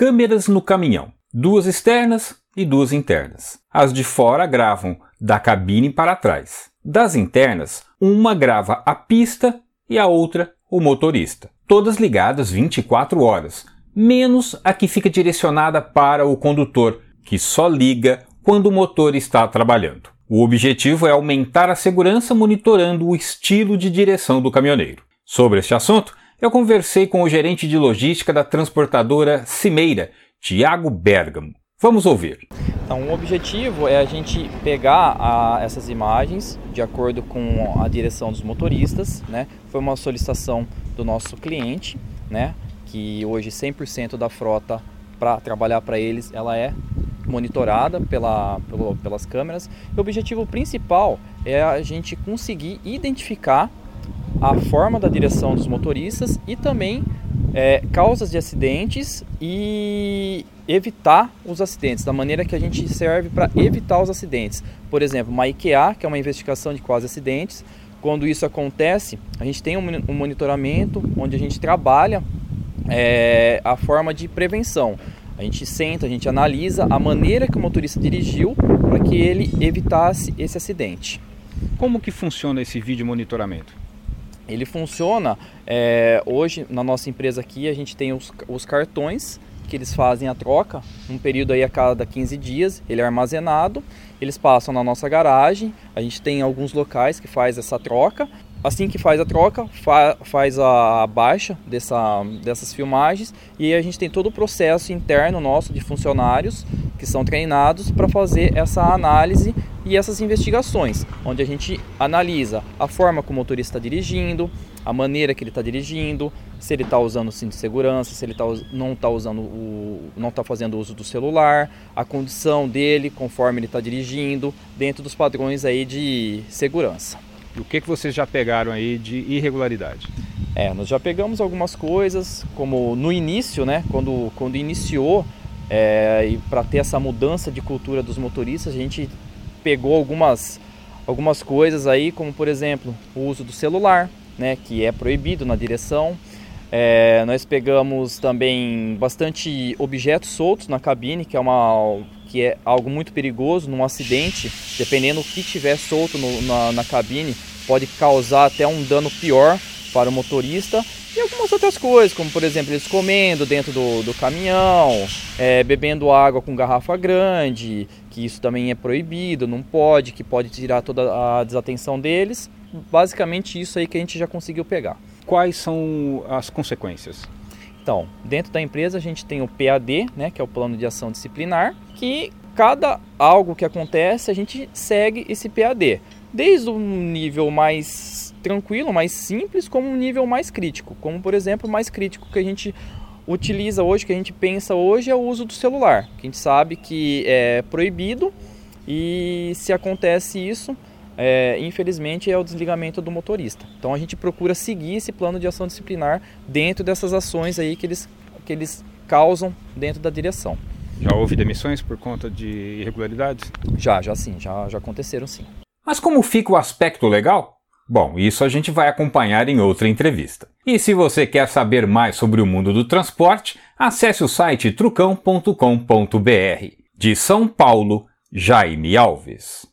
câmeras no caminhão, duas externas e duas internas. As de fora gravam da cabine para trás. Das internas, uma grava a pista e a outra o motorista. Todas ligadas 24 horas, menos a que fica direcionada para o condutor, que só liga quando o motor está trabalhando. O objetivo é aumentar a segurança monitorando o estilo de direção do caminhoneiro. Sobre este assunto, eu conversei com o gerente de logística da transportadora Cimeira, Tiago Bergamo. Vamos ouvir. Então, o objetivo é a gente pegar a, essas imagens de acordo com a direção dos motoristas, né? Foi uma solicitação do nosso cliente, né? Que hoje 100% da frota para trabalhar para eles, ela é monitorada pela, pelo, pelas câmeras. E o objetivo principal é a gente conseguir identificar a forma da direção dos motoristas e também é, causas de acidentes e evitar os acidentes, da maneira que a gente serve para evitar os acidentes. Por exemplo, uma IKEA, que é uma investigação de quase acidentes, quando isso acontece, a gente tem um monitoramento onde a gente trabalha é, a forma de prevenção. A gente senta, a gente analisa a maneira que o motorista dirigiu para que ele evitasse esse acidente. Como que funciona esse vídeo monitoramento? Ele funciona, é, hoje na nossa empresa aqui a gente tem os, os cartões que eles fazem a troca, um período aí a cada 15 dias, ele é armazenado, eles passam na nossa garagem, a gente tem alguns locais que faz essa troca. Assim que faz a troca, fa faz a baixa dessa, dessas filmagens e a gente tem todo o processo interno nosso de funcionários que são treinados para fazer essa análise e essas investigações, onde a gente analisa a forma como o motorista está dirigindo, a maneira que ele está dirigindo, se ele está usando o cinto de segurança, se ele tá, não está usando o, não está fazendo uso do celular, a condição dele conforme ele está dirigindo, dentro dos padrões aí de segurança. E o que, que vocês já pegaram aí de irregularidade? É, nós já pegamos algumas coisas, como no início, né, quando, quando iniciou, é, e para ter essa mudança de cultura dos motoristas, a gente pegou algumas, algumas coisas aí, como por exemplo o uso do celular, né, que é proibido na direção. É, nós pegamos também bastante objetos soltos na cabine, que é, uma, que é algo muito perigoso num acidente. Dependendo do que tiver solto no, na, na cabine, pode causar até um dano pior para o motorista e algumas outras coisas, como por exemplo eles comendo dentro do, do caminhão, é, bebendo água com garrafa grande, que isso também é proibido, não pode, que pode tirar toda a desatenção deles. Basicamente isso aí que a gente já conseguiu pegar. Quais são as consequências? Então, dentro da empresa a gente tem o PAD, né, que é o plano de ação disciplinar, que cada algo que acontece a gente segue esse PAD, desde o nível mais tranquilo, mais simples, como um nível mais crítico. Como, por exemplo, o mais crítico que a gente utiliza hoje, que a gente pensa hoje, é o uso do celular. Que a gente sabe que é proibido e se acontece isso, é, infelizmente é o desligamento do motorista. Então a gente procura seguir esse plano de ação disciplinar dentro dessas ações aí que eles, que eles causam dentro da direção. Já houve demissões por conta de irregularidades? Já, já sim, já, já aconteceram sim. Mas como fica o aspecto legal? Bom, isso a gente vai acompanhar em outra entrevista. E se você quer saber mais sobre o mundo do transporte, acesse o site trucão.com.br. De São Paulo, Jaime Alves.